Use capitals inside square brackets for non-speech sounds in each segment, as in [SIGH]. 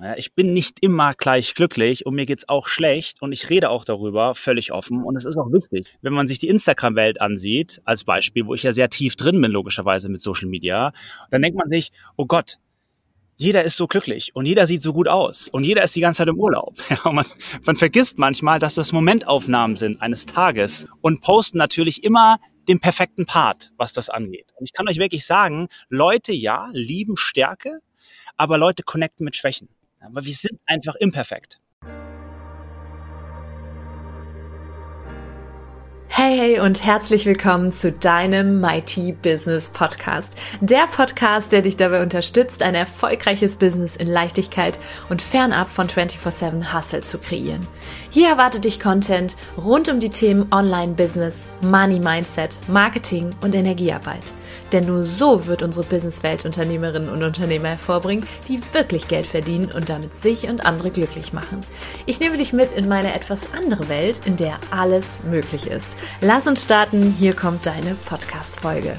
Ja, ich bin nicht immer gleich glücklich und mir geht's auch schlecht und ich rede auch darüber völlig offen und es ist auch wichtig. Wenn man sich die Instagram-Welt ansieht, als Beispiel, wo ich ja sehr tief drin bin, logischerweise mit Social Media, dann denkt man sich, oh Gott, jeder ist so glücklich und jeder sieht so gut aus und jeder ist die ganze Zeit im Urlaub. [LAUGHS] Ja, man, man vergisst manchmal, dass das Momentaufnahmen sind eines Tages und posten natürlich immer den perfekten Part, was das angeht. Und ich kann euch wirklich sagen, Leute, ja, lieben Stärke, aber Leute connecten mit Schwächen. Aber wir sind einfach imperfekt. Hey, hey und herzlich willkommen zu deinem Mighty Business Podcast. Der Podcast, der dich dabei unterstützt, ein erfolgreiches Business in Leichtigkeit und fernab von 24-7 Hustle zu kreieren. Hier erwartet dich Content rund um die Themen Online-Business, Money Mindset, Marketing und Energiearbeit. Denn nur so wird unsere Businesswelt Unternehmerinnen und Unternehmer hervorbringen, die wirklich Geld verdienen und damit sich und andere glücklich machen. Ich nehme dich mit in meine etwas andere Welt, in der alles möglich ist. Lass uns starten, hier kommt deine Podcast-Folge.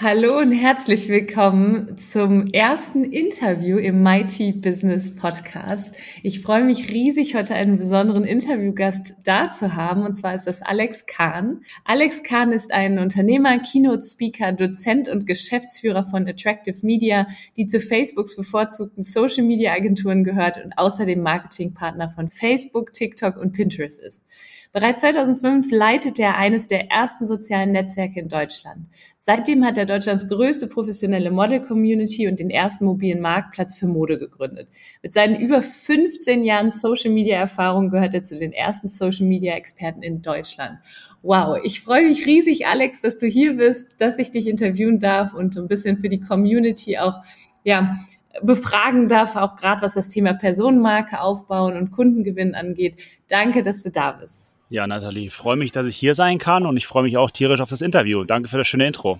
Hallo und herzlich willkommen zum ersten Interview im Mighty Business Podcast. Ich freue mich riesig, heute einen besonderen Interviewgast da zu haben, und zwar ist das Alex Kahn. Alex Kahn ist ein Unternehmer, Keynote-Speaker, Dozent und Geschäftsführer von Attractive Media, die zu Facebooks bevorzugten Social-Media-Agenturen gehört und außerdem Marketingpartner von Facebook, TikTok und Pinterest ist. Bereits 2005 leitete er eines der ersten sozialen Netzwerke in Deutschland. Seitdem hat er Deutschlands größte professionelle Model-Community und den ersten mobilen Marktplatz für Mode gegründet. Mit seinen über 15 Jahren Social-Media-Erfahrung gehört er zu den ersten Social-Media-Experten in Deutschland. Wow, ich freue mich riesig, Alex, dass du hier bist, dass ich dich interviewen darf und ein bisschen für die Community auch ja, befragen darf, auch gerade was das Thema Personenmarke aufbauen und Kundengewinn angeht. Danke, dass du da bist. Ja, Nathalie, freue mich, dass ich hier sein kann und ich freue mich auch tierisch auf das Interview. Danke für das schöne Intro.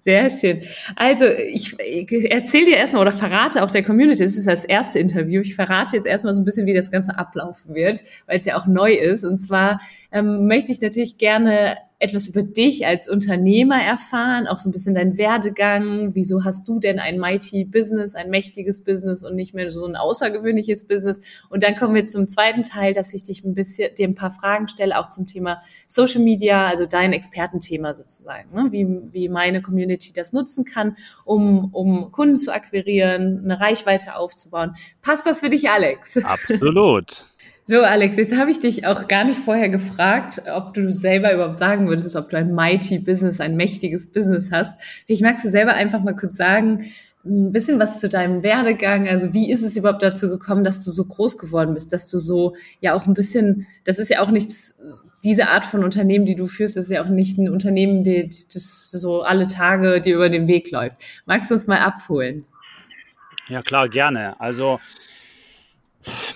Sehr schön. Also ich, ich erzähle dir erstmal oder verrate auch der Community, das ist das erste Interview, ich verrate jetzt erstmal so ein bisschen, wie das Ganze ablaufen wird, weil es ja auch neu ist. Und zwar ähm, möchte ich natürlich gerne etwas über dich als Unternehmer erfahren, auch so ein bisschen dein Werdegang. Wieso hast du denn ein mighty Business, ein mächtiges Business und nicht mehr so ein außergewöhnliches Business? Und dann kommen wir zum zweiten Teil, dass ich dich ein bisschen, dir ein paar Fragen stelle, auch zum Thema Social Media, also dein Expertenthema sozusagen, ne? wie, wie meine Community das nutzen kann, um, um Kunden zu akquirieren, eine Reichweite aufzubauen. Passt das für dich, Alex? Absolut. So, Alex, jetzt habe ich dich auch gar nicht vorher gefragt, ob du selber überhaupt sagen würdest, ob du ein mighty Business, ein mächtiges Business hast. Ich magst du selber einfach mal kurz sagen, ein bisschen was zu deinem Werdegang. Also wie ist es überhaupt dazu gekommen, dass du so groß geworden bist, dass du so ja auch ein bisschen, das ist ja auch nichts, diese Art von Unternehmen, die du führst, ist ja auch nicht ein Unternehmen, die, das so alle Tage dir über den Weg läuft. Magst du uns mal abholen? Ja, klar, gerne. Also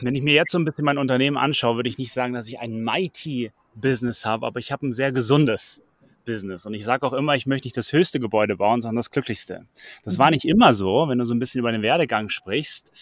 wenn ich mir jetzt so ein bisschen mein Unternehmen anschaue, würde ich nicht sagen, dass ich ein mighty Business habe, aber ich habe ein sehr gesundes Business. Und ich sage auch immer, ich möchte nicht das höchste Gebäude bauen, sondern das glücklichste. Das war mhm. nicht immer so, wenn du so ein bisschen über den Werdegang sprichst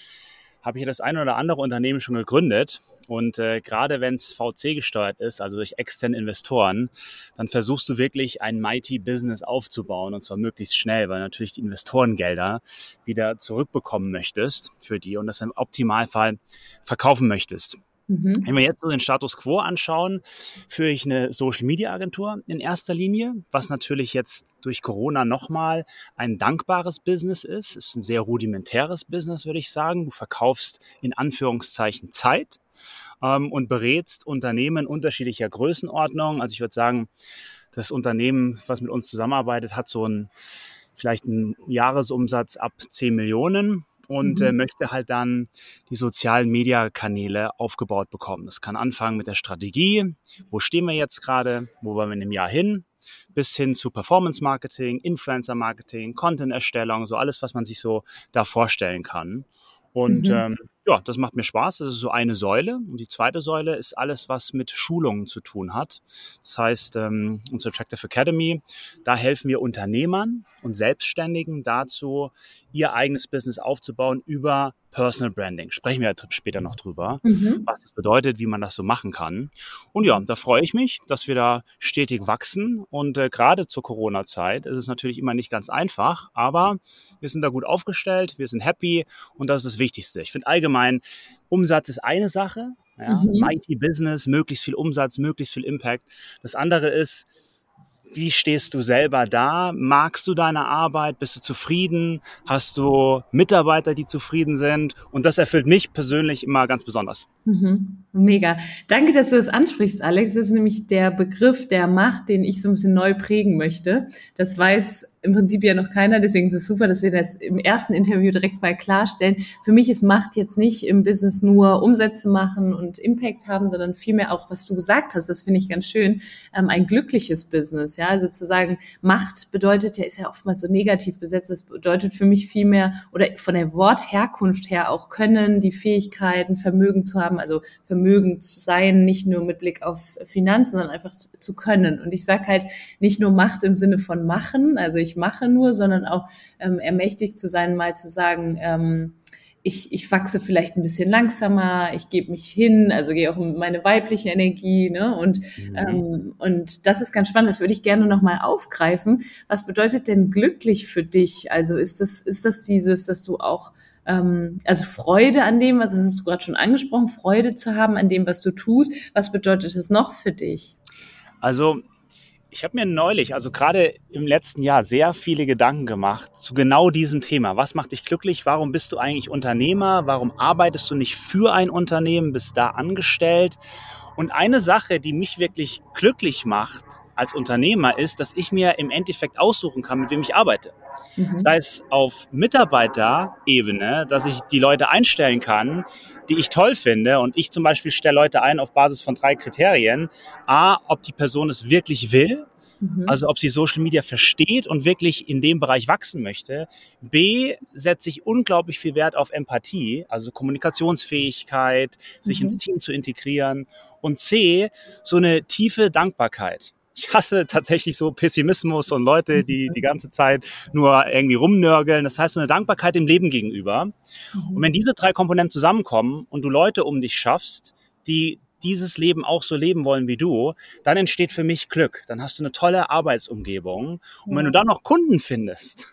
habe ich das eine oder andere Unternehmen schon gegründet. Und äh, gerade wenn es VC gesteuert ist, also durch externe Investoren, dann versuchst du wirklich ein mighty Business aufzubauen und zwar möglichst schnell, weil natürlich die Investorengelder wieder zurückbekommen möchtest für die und das im Optimalfall verkaufen möchtest. Mhm. Wenn wir jetzt so den Status quo anschauen, führe ich eine Social Media Agentur in erster Linie, was natürlich jetzt durch Corona nochmal ein dankbares Business ist. Es ist ein sehr rudimentäres Business, würde ich sagen. Du verkaufst in Anführungszeichen Zeit ähm, und berätst Unternehmen unterschiedlicher Größenordnung. Also ich würde sagen, das Unternehmen, was mit uns zusammenarbeitet, hat so ein vielleicht einen Jahresumsatz ab 10 Millionen und mhm. äh, möchte halt dann die sozialen Media-Kanäle aufgebaut bekommen. Das kann anfangen mit der Strategie. Wo stehen wir jetzt gerade? Wo wollen wir in einem Jahr hin? Bis hin zu Performance-Marketing, Influencer-Marketing, Content-Erstellung, so alles, was man sich so da vorstellen kann. Und mhm. ähm, ja, das macht mir Spaß. Das ist so eine Säule. Und die zweite Säule ist alles, was mit Schulungen zu tun hat. Das heißt, ähm, unsere Attractive Academy, da helfen wir Unternehmern und Selbstständigen dazu, ihr eigenes Business aufzubauen über Personal Branding. Sprechen wir später noch drüber, mhm. was das bedeutet, wie man das so machen kann. Und ja, da freue ich mich, dass wir da stetig wachsen. Und äh, gerade zur Corona-Zeit ist es natürlich immer nicht ganz einfach, aber wir sind da gut aufgestellt, wir sind happy und das ist das Wichtigste. Ich finde allgemein, Umsatz ist eine Sache, ja, mhm. Mighty Business, möglichst viel Umsatz, möglichst viel Impact. Das andere ist, wie stehst du selber da? Magst du deine Arbeit? Bist du zufrieden? Hast du Mitarbeiter, die zufrieden sind? Und das erfüllt mich persönlich immer ganz besonders. Mhm. Mega. Danke, dass du das ansprichst, Alex. Das ist nämlich der Begriff der Macht, den ich so ein bisschen neu prägen möchte. Das weiß im Prinzip ja noch keiner, deswegen ist es super, dass wir das im ersten Interview direkt mal klarstellen. Für mich ist Macht jetzt nicht im Business nur Umsätze machen und Impact haben, sondern vielmehr auch, was du gesagt hast, das finde ich ganz schön, ähm, ein glückliches Business. Ja, also zu sagen, Macht bedeutet ja, ist ja oftmals so negativ besetzt. Das bedeutet für mich vielmehr oder von der Wortherkunft her auch Können, die Fähigkeiten, Vermögen zu haben, also Vermögen zu sein, nicht nur mit Blick auf Finanzen, sondern einfach zu können. Und ich sage halt nicht nur Macht im Sinne von machen, also ich mache nur, sondern auch ähm, ermächtigt zu sein, mal zu sagen, ähm, ich, ich wachse vielleicht ein bisschen langsamer, ich gebe mich hin, also gehe auch in meine weibliche Energie, ne? Und, mhm. ähm, und das ist ganz spannend, das würde ich gerne nochmal aufgreifen. Was bedeutet denn glücklich für dich? Also ist das, ist das dieses, dass du auch also Freude an dem, was hast du gerade schon angesprochen, Freude zu haben an dem, was du tust. Was bedeutet es noch für dich? Also ich habe mir neulich, also gerade im letzten Jahr, sehr viele Gedanken gemacht zu genau diesem Thema. Was macht dich glücklich? Warum bist du eigentlich Unternehmer? Warum arbeitest du nicht für ein Unternehmen, bist da angestellt? Und eine Sache, die mich wirklich glücklich macht als Unternehmer, ist, dass ich mir im Endeffekt aussuchen kann, mit wem ich arbeite. Mhm. Sei es auf Mitarbeiterebene, dass ich die Leute einstellen kann, die ich toll finde. Und ich zum Beispiel stelle Leute ein auf Basis von drei Kriterien. A, ob die Person es wirklich will. Mhm. Also ob sie Social Media versteht und wirklich in dem Bereich wachsen möchte. B, setze ich unglaublich viel Wert auf Empathie, also Kommunikationsfähigkeit, sich mhm. ins Team zu integrieren. Und C, so eine tiefe Dankbarkeit ich hasse tatsächlich so Pessimismus und Leute, die die ganze Zeit nur irgendwie rumnörgeln. Das heißt, eine Dankbarkeit dem Leben gegenüber. Mhm. Und wenn diese drei Komponenten zusammenkommen und du Leute um dich schaffst, die dieses Leben auch so leben wollen wie du, dann entsteht für mich Glück. Dann hast du eine tolle Arbeitsumgebung. Und wenn du dann noch Kunden findest,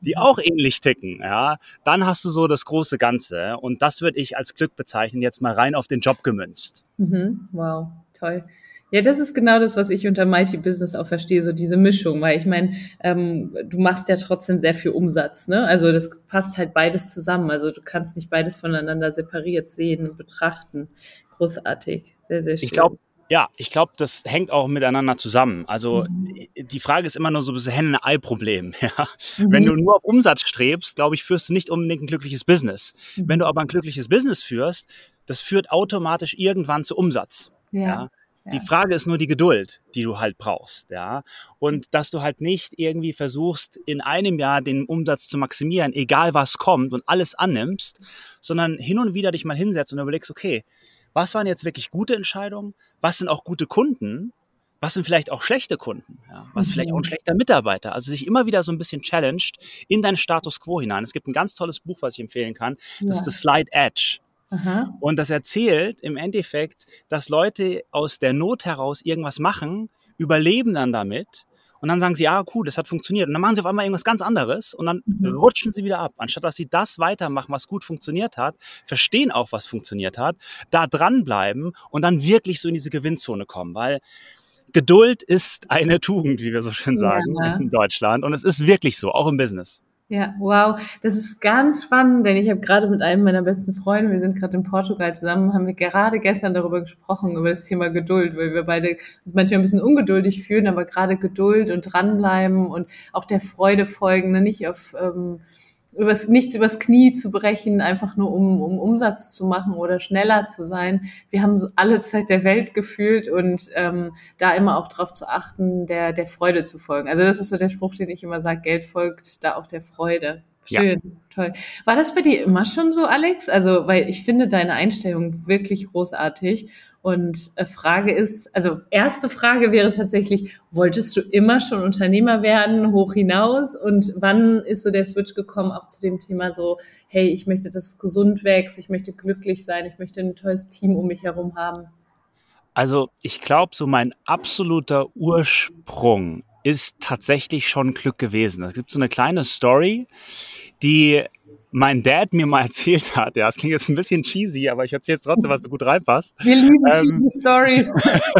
die auch ähnlich ticken, ja, dann hast du so das große Ganze. Und das würde ich als Glück bezeichnen, jetzt mal rein auf den Job gemünzt. Mhm. Wow, toll. Ja, das ist genau das, was ich unter Mighty Business auch verstehe, so diese Mischung, weil ich meine, ähm, du machst ja trotzdem sehr viel Umsatz, ne? Also das passt halt beides zusammen. Also du kannst nicht beides voneinander separiert sehen und betrachten. Großartig, sehr, sehr schön. Ich glaube, ja, ich glaube, das hängt auch miteinander zusammen. Also mhm. die Frage ist immer nur so ein bisschen Henne-Ei-Problem. [LAUGHS] Ja? Mhm. Wenn du nur auf Umsatz strebst, glaube ich, führst du nicht unbedingt ein glückliches Business. Mhm. Wenn du aber ein glückliches Business führst, das führt automatisch irgendwann zu Umsatz. ja? ja? Die Frage ist nur die Geduld, die du halt brauchst, ja. Und dass du halt nicht irgendwie versuchst, in einem Jahr den Umsatz zu maximieren, egal was kommt und alles annimmst, sondern hin und wieder dich mal hinsetzt und überlegst, okay, was waren jetzt wirklich gute Entscheidungen? Was sind auch gute Kunden? Was sind vielleicht auch schlechte Kunden? Ja, was ist vielleicht auch ein mhm. schlechter Mitarbeiter? Also sich immer wieder so ein bisschen challenged in deinen Status quo hinein. Es gibt ein ganz tolles Buch, was ich empfehlen kann. Das ja. ist The Slide Edge. Aha. Und das erzählt im Endeffekt, dass Leute aus der Not heraus irgendwas machen, überleben dann damit und dann sagen sie, ja, cool, das hat funktioniert. Und dann machen sie auf einmal irgendwas ganz anderes und dann mhm. rutschen sie wieder ab. Anstatt dass sie das weitermachen, was gut funktioniert hat, verstehen auch, was funktioniert hat, da dranbleiben und dann wirklich so in diese Gewinnzone kommen. Weil Geduld ist eine [LAUGHS] Tugend, wie wir so schön sagen ja. in Deutschland. Und es ist wirklich so, auch im Business. Ja, wow, das ist ganz spannend, denn ich habe gerade mit einem meiner besten Freunde, wir sind gerade in Portugal zusammen, haben wir gerade gestern darüber gesprochen, über das Thema Geduld, weil wir beide uns manchmal ein bisschen ungeduldig fühlen, aber gerade Geduld und dranbleiben und auch der Freude folgen, ne? nicht auf ähm, übers, nichts übers Knie zu brechen, einfach nur um, um Umsatz zu machen oder schneller zu sein. Wir haben so alle Zeit der Welt gefühlt und ähm, da immer auch darauf zu achten, der, der Freude zu folgen. Also das ist so der Spruch, den ich immer sage, Geld folgt da auch der Freude. Schön, ja. toll. War das bei dir immer schon so, Alex? Also, weil ich finde deine Einstellung wirklich großartig. Und äh, Frage ist, also erste Frage wäre tatsächlich, wolltest du immer schon Unternehmer werden, hoch hinaus? Und wann ist so der Switch gekommen, auch zu dem Thema so, hey, ich möchte, dass es gesund wächst, ich möchte glücklich sein, ich möchte ein tolles Team um mich herum haben? Also ich glaube, so mein absoluter Ursprung ist tatsächlich schon Glück gewesen. Es gibt so eine kleine Story, die mein Dad mir mal [LAUGHS] erzählt hat, ja, es klingt jetzt ein bisschen cheesy, aber ich erzähle jetzt trotzdem, was so gut reinpasst. Wir lieben ähm, cheesy [LAUGHS] Stories.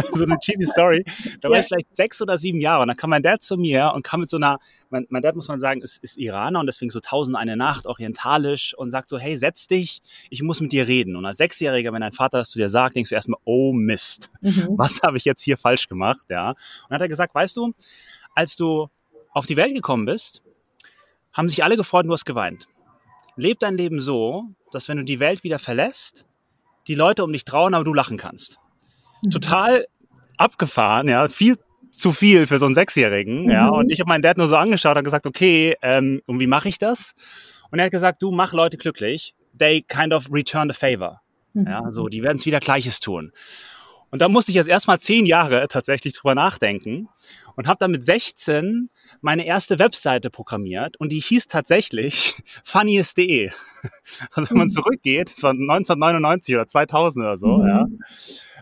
[LAUGHS] so eine cheesy Story. Da war ich vielleicht sechs oder sieben Jahre und dann kam mein Dad zu mir und kam mit so einer, mein, mein Dad muss man sagen, ist, ist Iraner und deswegen so tausend eine Nacht, orientalisch und sagt so, hey, setz dich, ich muss mit dir reden. Und als Sechsjähriger, wenn dein Vater das zu dir sagt, denkst du erstmal, oh Mist, mhm. was habe ich jetzt hier falsch gemacht, ja. Und dann hat er gesagt, weißt du, als du auf die Welt gekommen bist, haben sich alle gefreut und du hast geweint leb dein Leben so, dass wenn du die Welt wieder verlässt, die Leute um dich trauen, aber du lachen kannst. Mhm. Total abgefahren, ja, viel zu viel für so einen Sechsjährigen, mhm. ja. Und ich habe meinen Dad nur so angeschaut und gesagt, okay, ähm, und wie mache ich das? Und er hat gesagt, du mach Leute glücklich. They kind of return the favor. Mhm. Ja, so, die werden es wieder Gleiches tun. Und da musste ich jetzt erstmal zehn Jahre tatsächlich drüber nachdenken und habe dann mit 16 meine erste Webseite programmiert und die hieß tatsächlich [LAUGHS] funniest.de. [LAUGHS] Also wenn man mhm. zurückgeht, das war 1999 oder 2000 oder so, mhm. ja,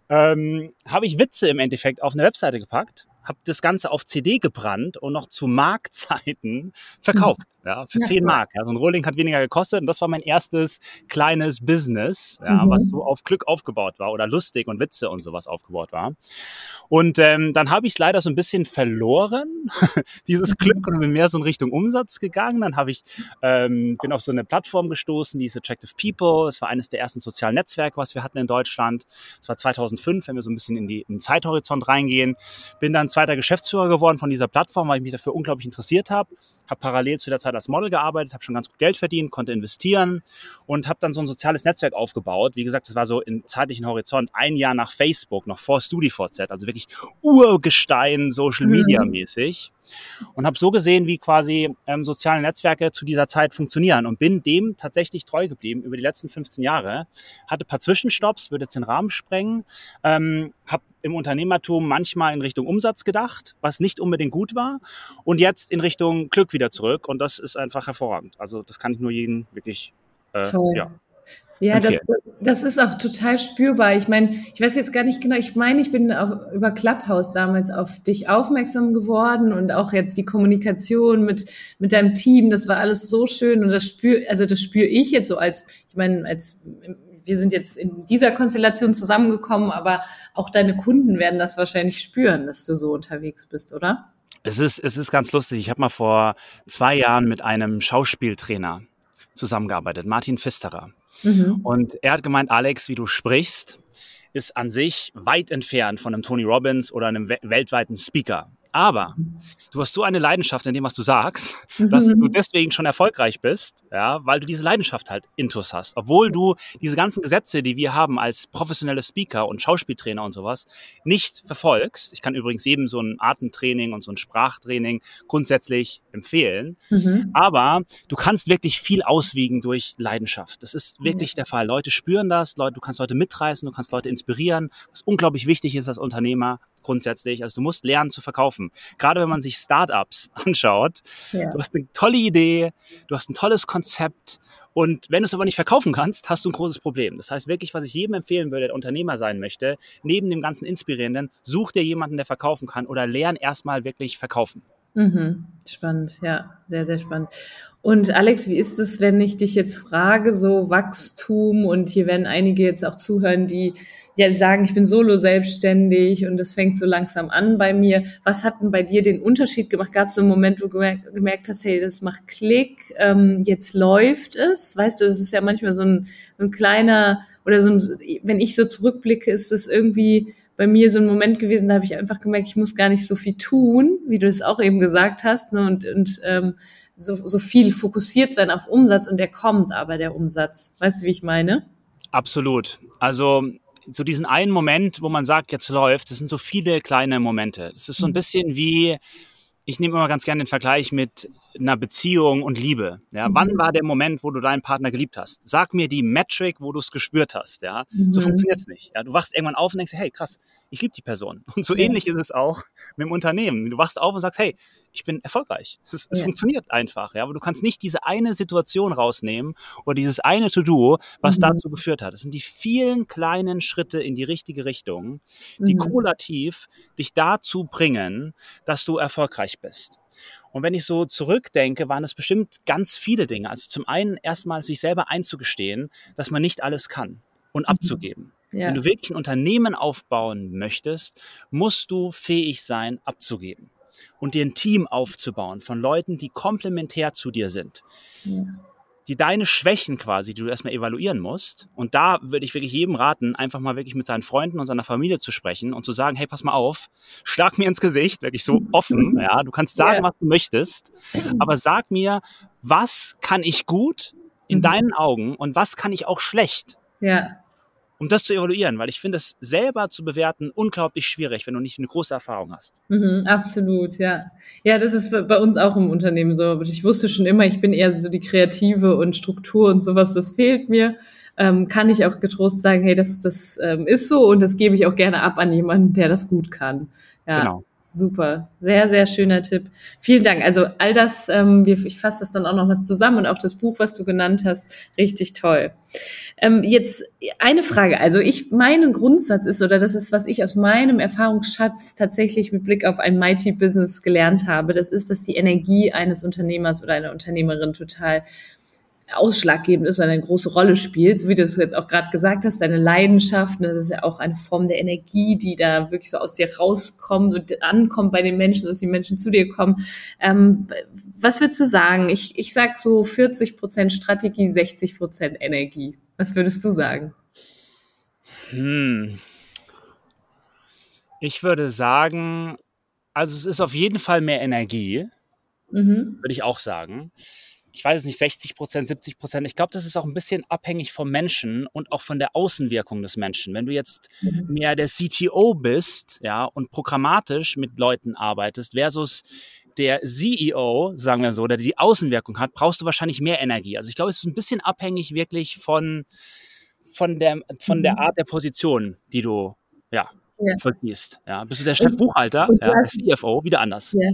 ähm, habe ich Witze im Endeffekt auf eine Webseite gepackt habe das Ganze auf CD gebrannt und noch zu Markzeiten [LAUGHS] verkauft. Mhm. Ja, für ja, 10 Mark. Ja, so ein Rolling hat weniger gekostet und das war mein erstes kleines Business, ja, mhm. was so auf Glück aufgebaut war oder lustig und Witze und sowas aufgebaut war. Und ähm, dann habe ich es leider so ein bisschen verloren, [LAUGHS] dieses mhm. Glück, und bin mehr so in Richtung Umsatz gegangen. Dann habe ich ähm, bin auf so eine Plattform gestoßen, die ist Attractive People. Es war eines der ersten sozialen Netzwerke, was wir hatten in Deutschland. Es war 2005, wenn wir so ein bisschen in, die, in den Zeithorizont reingehen. Bin dann zweiter Geschäftsführer geworden von dieser Plattform, weil ich mich dafür unglaublich interessiert habe. Habe parallel zu der Zeit als Model gearbeitet, habe schon ganz gut Geld verdient, konnte investieren und habe dann so ein soziales Netzwerk aufgebaut. Wie gesagt, das war so im zeitlichen Horizont ein Jahr nach Facebook, noch vor StudiVZ, also wirklich Urgestein Social Media mäßig. Mhm. Und habe so gesehen, wie quasi ähm, soziale Netzwerke zu dieser Zeit funktionieren und bin dem tatsächlich treu geblieben über die letzten 15 Jahre. Hatte paar Zwischenstopps, würde jetzt den Rahmen sprengen, ähm, habe im Unternehmertum manchmal in Richtung Umsatz gedacht, was nicht unbedingt gut war. Und jetzt in Richtung Glück wieder zurück. Und das ist einfach hervorragend. Also das kann ich nur jedem wirklich äh, Toll. ja, ja, das, das ist auch total spürbar. Ich meine, ich weiß jetzt gar nicht genau, ich meine, ich bin auf, über Clubhouse damals auf dich aufmerksam geworden und auch jetzt die Kommunikation mit, mit deinem Team, das war alles so schön und das spür, also das spüre ich jetzt so als, ich meine, als wir sind jetzt in dieser Konstellation zusammengekommen, aber auch deine Kunden werden das wahrscheinlich spüren, dass du so unterwegs bist, oder? Es ist, es ist ganz lustig. Ich habe mal vor zwei Jahren mit einem Schauspieltrainer zusammengearbeitet, Martin Pfisterer. Mhm. Und er hat gemeint, Alex, wie du sprichst, ist an sich weit entfernt von einem Tony Robbins oder einem weltweiten Speaker. Aber du hast so eine Leidenschaft in dem, was du sagst, dass du mhm. deswegen schon erfolgreich bist, ja, weil du diese Leidenschaft halt intus hast. Obwohl du diese ganzen Gesetze, die wir haben als professionelle Speaker und Schauspieltrainer und sowas, nicht verfolgst. Ich kann übrigens jedem so ein Atemtraining und so ein Sprachtraining grundsätzlich empfehlen. Mhm. Aber du kannst wirklich viel auswiegen durch Leidenschaft. Das ist wirklich der Fall. Leute spüren das, Leute, du kannst Leute mitreißen, du kannst Leute inspirieren, was unglaublich wichtig ist als Unternehmer grundsätzlich. Also du musst lernen zu verkaufen. Gerade wenn man sich Startups [LAUGHS] anschaut. Ja. Du hast eine tolle Idee, du hast ein tolles Konzept und wenn du es aber nicht verkaufen kannst, hast du ein großes Problem. Das heißt wirklich, was ich jedem empfehlen würde, der Unternehmer sein möchte, neben dem ganzen Inspirierenden, such dir jemanden, der verkaufen kann oder lern erstmal wirklich verkaufen. Mhm. Spannend, ja, sehr, sehr spannend. Und Alex, wie ist es, wenn ich dich jetzt frage, so Wachstum und hier werden einige jetzt auch zuhören, die ja sagen, ich bin solo selbstständig und es fängt so langsam an bei mir. Was hat denn bei dir den Unterschied gemacht? Gab es einen Moment, wo du gemerkt hast, hey, das macht Klick, ähm, jetzt läuft es? Weißt du, das ist ja manchmal so ein, ein kleiner oder so ein, wenn ich so zurückblicke, ist das irgendwie bei mir so ein Moment gewesen, da habe ich einfach gemerkt, ich muss gar nicht so viel tun, wie du es auch eben gesagt hast, ne, und, und ähm, so, so viel fokussiert sein auf Umsatz und der kommt aber der Umsatz. Weißt du, wie ich meine? Absolut. Also so diesen einen Moment, wo man sagt, jetzt läuft, das sind so viele kleine Momente. Es ist so ein mhm. bisschen wie, ich nehme immer ganz gerne den Vergleich mit einer Beziehung und Liebe? Ja, mhm. wann war der Moment, wo du deinen Partner geliebt hast? Sag mir die Metric, wo du es gespürt hast. Ja, mhm. so funktioniert's nicht. Ja, du wachst irgendwann auf und denkst, hey, krass, ich liebe die Person. Und so ja. ähnlich ist es auch mit dem Unternehmen. Du wachst auf und sagst, hey, ich bin erfolgreich. Es, es ja. funktioniert einfach, ja. Aber du kannst nicht diese eine Situation rausnehmen oder dieses eine To-Do, was mhm. dazu geführt hat. Das sind die vielen kleinen Schritte in die richtige Richtung, die mhm. kumulativ dich dazu bringen, dass du erfolgreich bist. Und wenn ich so zurückdenke, waren es bestimmt ganz viele Dinge. Also zum einen erstmal sich selber einzugestehen, dass man nicht alles kann und mhm. abzugeben. Ja. Wenn du wirklich ein Unternehmen aufbauen möchtest, musst du fähig sein, abzugeben und dir ein Team aufzubauen von Leuten, die komplementär zu dir sind. Ja. Die deine Schwächen quasi, die du erstmal evaluieren musst. Und da würde ich wirklich jedem raten, einfach mal wirklich mit seinen Freunden und seiner Familie zu sprechen und zu sagen, hey, pass mal auf, schlag mir ins Gesicht, wirklich so [LAUGHS] offen, ja, du kannst sagen, ja. was du möchtest, aber sag mir, was kann ich gut in mhm. deinen Augen und was kann ich auch schlecht? Ja um das zu evaluieren, weil ich finde es selber zu bewerten unglaublich schwierig, wenn du nicht eine große Erfahrung hast. Mhm, absolut, ja. Ja, das ist bei uns auch im Unternehmen so. Ich wusste schon immer, ich bin eher so die Kreative und Struktur und sowas, das fehlt mir. Ähm, kann ich auch getrost sagen, hey, das, das ähm, ist so und das gebe ich auch gerne ab an jemanden, der das gut kann. Ja. Genau. Super, sehr, sehr schöner Tipp. Vielen Dank. Also all das, ähm, ich fasse das dann auch nochmal zusammen und auch das Buch, was du genannt hast, richtig toll. Ähm, jetzt eine Frage. Also ich, mein Grundsatz ist, oder das ist, was ich aus meinem Erfahrungsschatz tatsächlich mit Blick auf ein Mighty Business gelernt habe, das ist, dass die Energie eines Unternehmers oder einer Unternehmerin total ausschlaggebend ist und eine große Rolle spielt, so wie du es jetzt auch gerade gesagt hast, deine Leidenschaft, das ist ja auch eine Form der Energie, die da wirklich so aus dir rauskommt und ankommt bei den Menschen, dass die Menschen zu dir kommen. Ähm, was würdest du sagen? Ich, ich sag so 40 Prozent Strategie, 60 Prozent Energie. Was würdest du sagen? Hm. Ich würde sagen, also es ist auf jeden Fall mehr Energie, mhm. würde ich auch sagen ich weiß es nicht, 60 Prozent, 70 Prozent. Ich glaube, das ist auch ein bisschen abhängig vom Menschen und auch von der Außenwirkung des Menschen. Wenn du jetzt mhm. mehr der CTO bist, ja, und programmatisch mit Leuten arbeitest versus der CEO, sagen wir so, der die Außenwirkung hat, brauchst du wahrscheinlich mehr Energie. Also ich glaube, es ist ein bisschen abhängig wirklich von, von der, von der mhm. Art der Position, die du, ja, ja. vollziehst. Ja, bist du der Chefbuchhalter, ja, der CFO, wieder anders. Ja.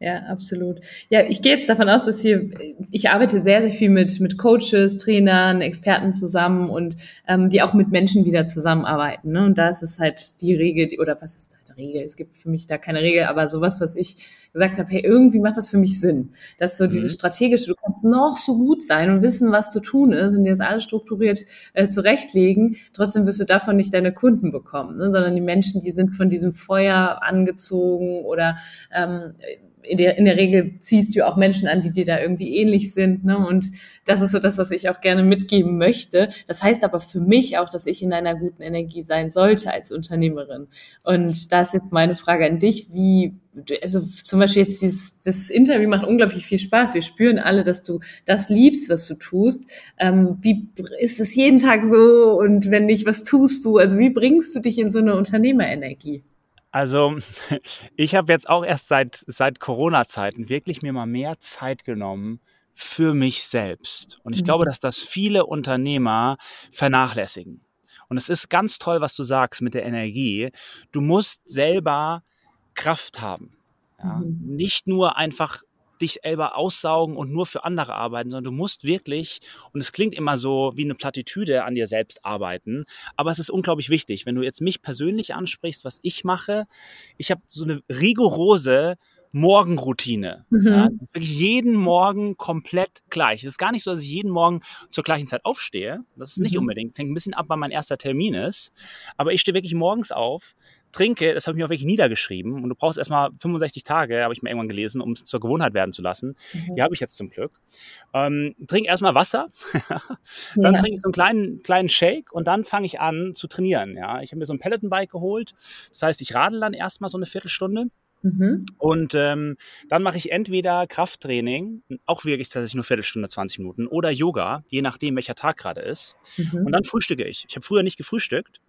Ja, absolut. Ja, ich gehe jetzt davon aus, dass hier, ich arbeite sehr, sehr viel mit, mit Coaches, Trainern, Experten zusammen und ähm, die auch mit Menschen wieder zusammenarbeiten. Ne? Und da ist es halt die Regel, die, oder was ist eine Regel? Es gibt für mich da keine Regel, aber sowas, was ich gesagt habe, hey, irgendwie macht das für mich Sinn. Dass so mhm. diese strategische, du kannst noch so gut sein und wissen, was zu tun ist und dir das alles strukturiert äh, zurechtlegen, trotzdem wirst du davon nicht deine Kunden bekommen, ne? sondern die Menschen, die sind von diesem Feuer angezogen oder ähm, in der, in der Regel ziehst du auch Menschen an, die dir da irgendwie ähnlich sind. Ne? Und das ist so das, was ich auch gerne mitgeben möchte. Das heißt aber für mich auch, dass ich in einer guten Energie sein sollte als Unternehmerin. Und da ist jetzt meine Frage an dich, wie, also zum Beispiel jetzt dieses, das Interview macht unglaublich viel Spaß. Wir spüren alle, dass du das liebst, was du tust. Ähm, wie ist es jeden Tag so? Und wenn nicht, was tust du? Also wie bringst du dich in so eine Unternehmerenergie? Also [LAUGHS] ich habe jetzt auch erst seit, seit Corona-Zeiten wirklich mir mal mehr Zeit genommen für mich selbst. Und ich mhm. glaube, dass das viele Unternehmer vernachlässigen. Und es ist ganz toll, was du sagst mit der Energie. Du musst selber Kraft haben. Ja? Mhm. Nicht nur einfach dich selber aussaugen und nur für andere arbeiten, sondern du musst wirklich, und es klingt immer so wie eine Plattitüde, an dir selbst arbeiten, aber es ist unglaublich wichtig. Wenn du jetzt mich persönlich ansprichst, was ich mache, ich habe so eine rigorose Morgenroutine. Mhm. Ja, das ist wirklich jeden Morgen komplett gleich. Es ist gar nicht so, dass ich jeden Morgen zur gleichen Zeit aufstehe. Das ist nicht mhm. unbedingt. Es hängt ein bisschen ab, wann mein erster Termin ist. Aber ich stehe wirklich morgens auf, trinke, das habe ich mir auch wirklich niedergeschrieben. Und du brauchst erstmal 65 Tage, habe ich mir irgendwann gelesen, um es zur Gewohnheit werden zu lassen. Mhm. Die habe ich jetzt zum Glück. Ähm, trink erstmal Wasser, [LAUGHS] dann ja. trinke ich so einen kleinen, kleinen Shake und dann fange ich an zu trainieren. Ja, ich habe mir so ein Peloton-Bike geholt. Das heißt, ich radel dann erstmal so eine Viertelstunde. Mhm. Und ähm, dann mache ich entweder Krafttraining, auch wirklich tatsächlich nur Viertelstunde, 20 Minuten, oder Yoga, je nachdem, welcher Tag gerade ist. Mhm. Und dann frühstücke ich. Ich habe früher nicht gefrühstückt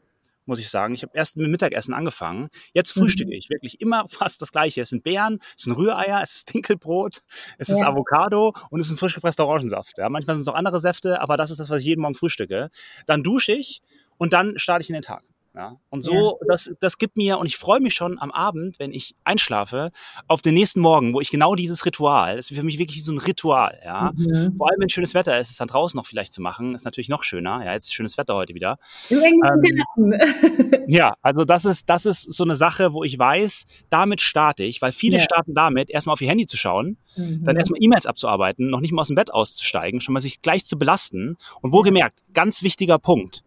muss ich sagen. Ich habe erst mit Mittagessen angefangen. Jetzt frühstücke mhm. ich wirklich immer [LAUGHS] fast das Gleiche. Es sind Beeren, es sind Rühreier, es ist Dinkelbrot, es ja. ist Avocado und es ist ein frisch gepresster Orangensaft. Ja, manchmal sind es auch andere Säfte, aber das ist das, was ich jeden Morgen frühstücke. Dann dusche ich und dann starte ich in den Tag. Ja, und so, ja. das, das gibt mir, und ich freue mich schon am Abend, wenn ich einschlafe, auf den nächsten Morgen, wo ich genau dieses Ritual, das ist für mich wirklich wie so ein Ritual, ja. Mhm. Vor allem, wenn schönes Wetter ist, es dann draußen noch vielleicht zu machen, ist natürlich noch schöner. Ja, jetzt ist schönes Wetter heute wieder. Im englischen ähm, Ja, also das ist, das ist so eine Sache, wo ich weiß, damit starte ich, weil viele ja. starten damit, erstmal auf ihr Handy zu schauen, mhm. dann erstmal E-Mails abzuarbeiten, noch nicht mal aus dem Bett auszusteigen, schon mal sich gleich zu belasten. Und wohlgemerkt, ganz wichtiger Punkt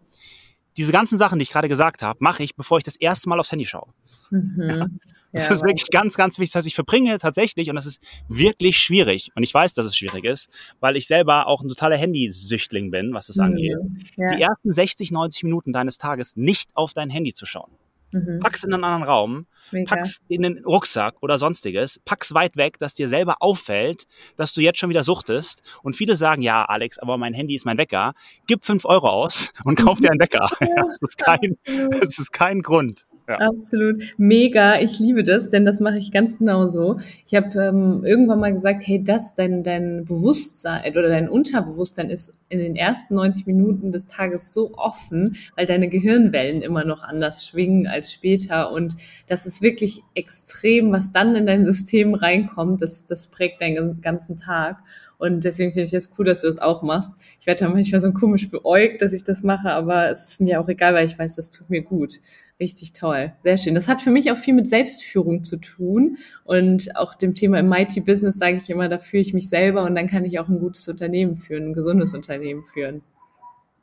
diese ganzen Sachen, die ich gerade gesagt habe, mache ich, bevor ich das erste Mal aufs Handy schaue. Mhm. Ja. Das ja, ist wirklich ganz, ganz wichtig, dass ich verbringe tatsächlich, und das ist wirklich schwierig. Und ich weiß, dass es schwierig ist, weil ich selber auch ein totaler Handysüchtling bin, was das mhm. angeht. Ja. Die ersten 60, 90 Minuten deines Tages nicht auf dein Handy zu schauen. Mhm. Pack's in einen anderen Raum, Mega. pack's in den Rucksack oder sonstiges, pack's weit weg, dass dir selber auffällt, dass du jetzt schon wieder suchtest. Und viele sagen, ja, Alex, aber mein Handy ist mein Wecker. Gib fünf Euro aus und kauf dir einen Wecker. [LAUGHS] das, ist kein, das ist kein Grund. Ja. Absolut. Mega. Ich liebe das, denn das mache ich ganz genauso. Ich habe ähm, irgendwann mal gesagt, hey, das, dein, dein Bewusstsein oder dein Unterbewusstsein ist in den ersten 90 Minuten des Tages so offen, weil deine Gehirnwellen immer noch anders schwingen als später. Und das ist wirklich extrem, was dann in dein System reinkommt. Das, das prägt deinen ganzen Tag. Und deswegen finde ich es cool, dass du das auch machst. Ich werde da manchmal so komisch beäugt, dass ich das mache, aber es ist mir auch egal, weil ich weiß, das tut mir gut. Richtig toll. Sehr schön. Das hat für mich auch viel mit Selbstführung zu tun. Und auch dem Thema im Mighty Business sage ich immer, da führe ich mich selber und dann kann ich auch ein gutes Unternehmen führen, ein gesundes Unternehmen führen.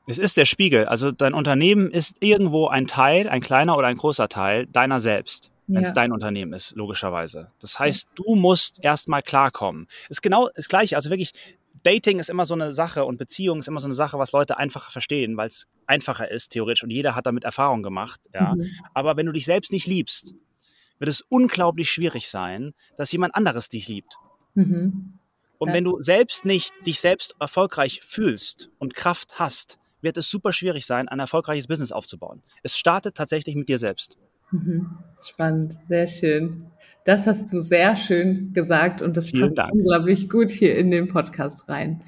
Es ist der Spiegel. Also dein Unternehmen ist irgendwo ein Teil, ein kleiner oder ein großer Teil deiner selbst, wenn es dein Unternehmen ist, logischerweise. Das heißt, du musst erstmal klarkommen. Ist genau das Gleiche. Also wirklich, Dating ist immer so eine Sache und Beziehung ist immer so eine Sache, was Leute einfacher verstehen, weil es einfacher ist, theoretisch. Und jeder hat damit Erfahrung gemacht. Ja. Mhm. Aber wenn du dich selbst nicht liebst, wird es unglaublich schwierig sein, dass jemand anderes dich liebt. Mhm. Und ja. wenn du selbst nicht dich selbst erfolgreich fühlst und Kraft hast, wird es super schwierig sein, ein erfolgreiches Business aufzubauen. Es startet tatsächlich mit dir selbst. Mhm. Spannend, sehr schön. Das hast du sehr schön gesagt und das Vielen passt Dank. unglaublich gut hier in den Podcast rein.